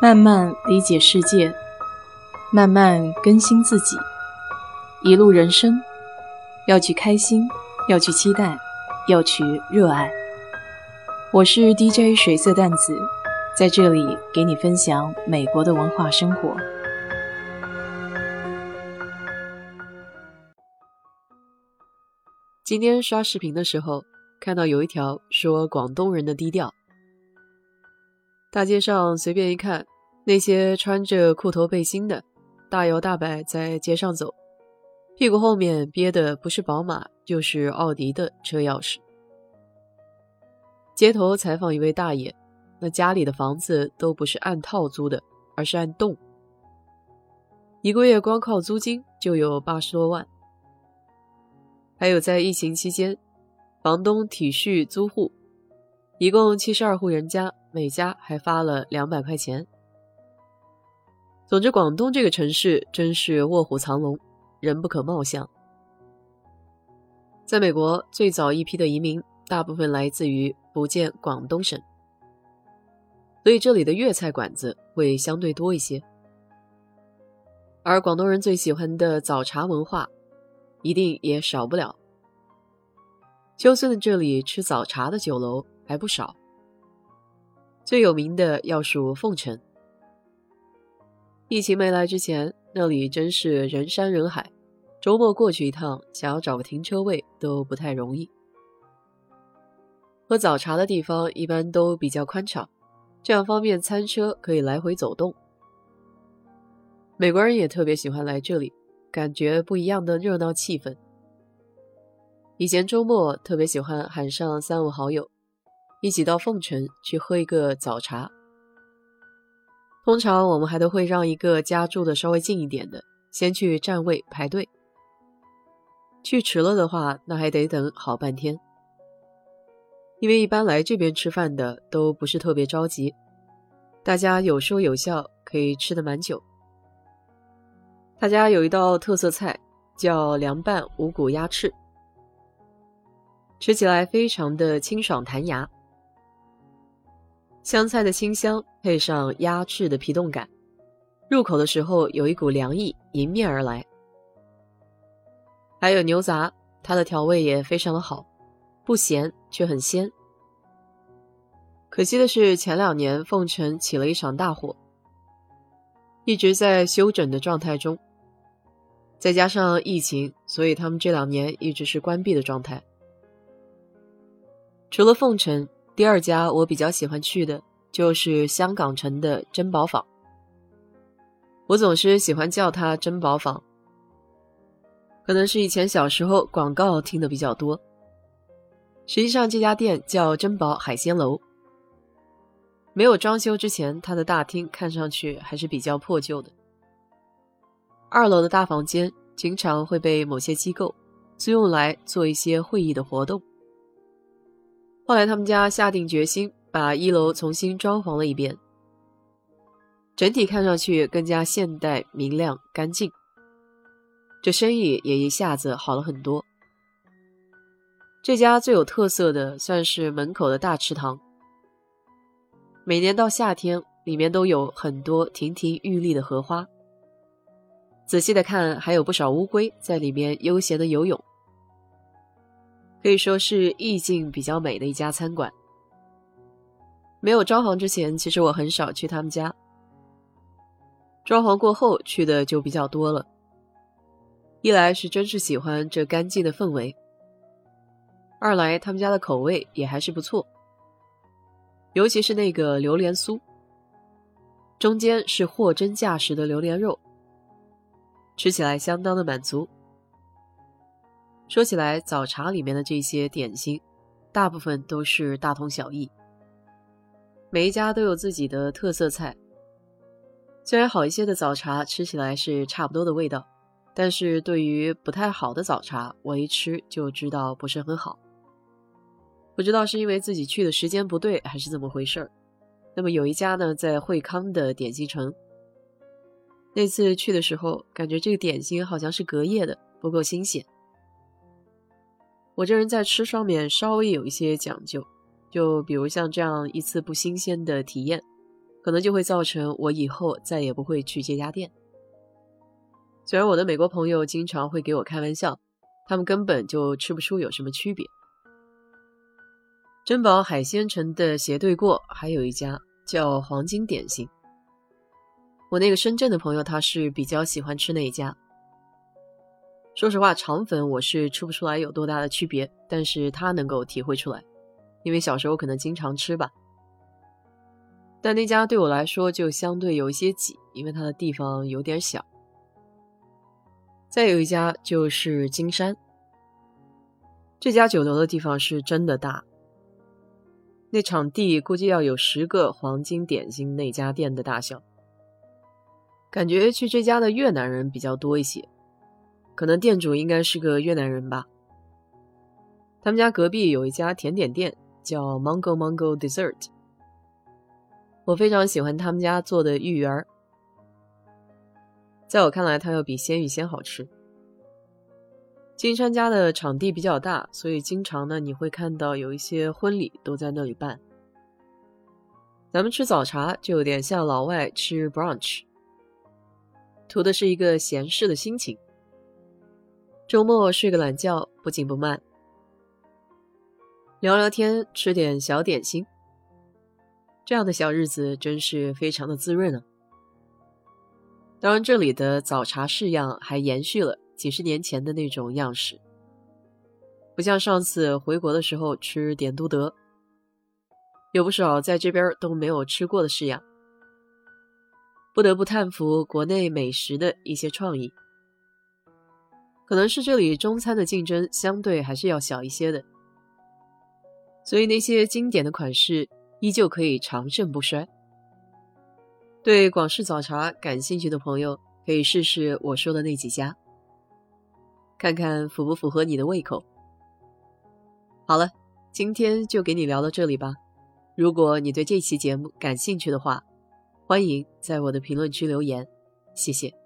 慢慢理解世界，慢慢更新自己。一路人生，要去开心，要去期待，要去热爱。我是 DJ 水色淡子，在这里给你分享美国的文化生活。今天刷视频的时候，看到有一条说广东人的低调。大街上随便一看，那些穿着裤头背心的，大摇大摆在街上走，屁股后面憋的不是宝马就是奥迪的车钥匙。街头采访一位大爷，那家里的房子都不是按套租的，而是按栋，一个月光靠租金就有八十多万。还有在疫情期间，房东体恤租户，一共七十二户人家。每家还发了两百块钱。总之，广东这个城市真是卧虎藏龙，人不可貌相。在美国，最早一批的移民大部分来自于福建、广东省，所以这里的粤菜馆子会相对多一些。而广东人最喜欢的早茶文化，一定也少不了。就算这里吃早茶的酒楼还不少。最有名的要数凤城。疫情没来之前，那里真是人山人海，周末过去一趟，想要找个停车位都不太容易。喝早茶的地方一般都比较宽敞，这样方便餐车可以来回走动。美国人也特别喜欢来这里，感觉不一样的热闹气氛。以前周末特别喜欢喊上三五好友。一起到凤城去喝一个早茶。通常我们还都会让一个家住的稍微近一点的，先去占位排队。去迟了的话，那还得等好半天。因为一般来这边吃饭的都不是特别着急，大家有说有笑，可以吃的蛮久。他家有一道特色菜叫凉拌五谷鸭翅，吃起来非常的清爽弹牙。香菜的清香配上鸭翅的皮冻感，入口的时候有一股凉意迎面而来。还有牛杂，它的调味也非常的好，不咸却很鲜。可惜的是前两年凤城起了一场大火，一直在休整的状态中，再加上疫情，所以他们这两年一直是关闭的状态。除了凤城。第二家我比较喜欢去的就是香港城的珍宝坊，我总是喜欢叫它珍宝坊，可能是以前小时候广告听的比较多。实际上这家店叫珍宝海鲜楼，没有装修之前，它的大厅看上去还是比较破旧的。二楼的大房间经常会被某些机构租用来做一些会议的活动。后来他们家下定决心把一楼重新装潢了一遍，整体看上去更加现代、明亮、干净。这生意也一下子好了很多。这家最有特色的算是门口的大池塘，每年到夏天，里面都有很多亭亭玉立的荷花。仔细的看，还有不少乌龟在里面悠闲的游泳。可以说是意境比较美的一家餐馆。没有装潢之前，其实我很少去他们家。装潢过后去的就比较多了。一来是真是喜欢这干净的氛围，二来他们家的口味也还是不错。尤其是那个榴莲酥，中间是货真价实的榴莲肉，吃起来相当的满足。说起来，早茶里面的这些点心，大部分都是大同小异。每一家都有自己的特色菜。虽然好一些的早茶吃起来是差不多的味道，但是对于不太好的早茶，我一吃就知道不是很好。不知道是因为自己去的时间不对，还是怎么回事儿。那么有一家呢，在惠康的点心城。那次去的时候，感觉这个点心好像是隔夜的，不够新鲜。我这人在吃上面稍微有一些讲究，就比如像这样一次不新鲜的体验，可能就会造成我以后再也不会去这家店。虽然我的美国朋友经常会给我开玩笑，他们根本就吃不出有什么区别。珍宝海鲜城的斜对过还有一家叫黄金点心，我那个深圳的朋友他是比较喜欢吃那一家。说实话，肠粉我是吃不出来有多大的区别，但是他能够体会出来，因为小时候可能经常吃吧。但那家对我来说就相对有一些挤，因为它的地方有点小。再有一家就是金山，这家酒楼的地方是真的大，那场地估计要有十个黄金点心那家店的大小。感觉去这家的越南人比较多一些，可能店主应该是个越南人吧。他们家隔壁有一家甜点店，叫 Mango Mango Dessert。我非常喜欢他们家做的芋圆儿，在我看来，它要比鲜芋仙好吃。金山家的场地比较大，所以经常呢你会看到有一些婚礼都在那里办。咱们吃早茶就有点像老外吃 brunch，图的是一个闲适的心情。周末睡个懒觉，不紧不慢，聊聊天，吃点小点心。这样的小日子真是非常的滋润啊！当然，这里的早茶式样还延续了几十年前的那种样式，不像上次回国的时候吃点都德，有不少在这边都没有吃过的式样，不得不叹服国内美食的一些创意。可能是这里中餐的竞争相对还是要小一些的，所以那些经典的款式。依旧可以长盛不衰。对广式早茶感兴趣的朋友，可以试试我说的那几家，看看符不符合你的胃口。好了，今天就给你聊到这里吧。如果你对这期节目感兴趣的话，欢迎在我的评论区留言，谢谢。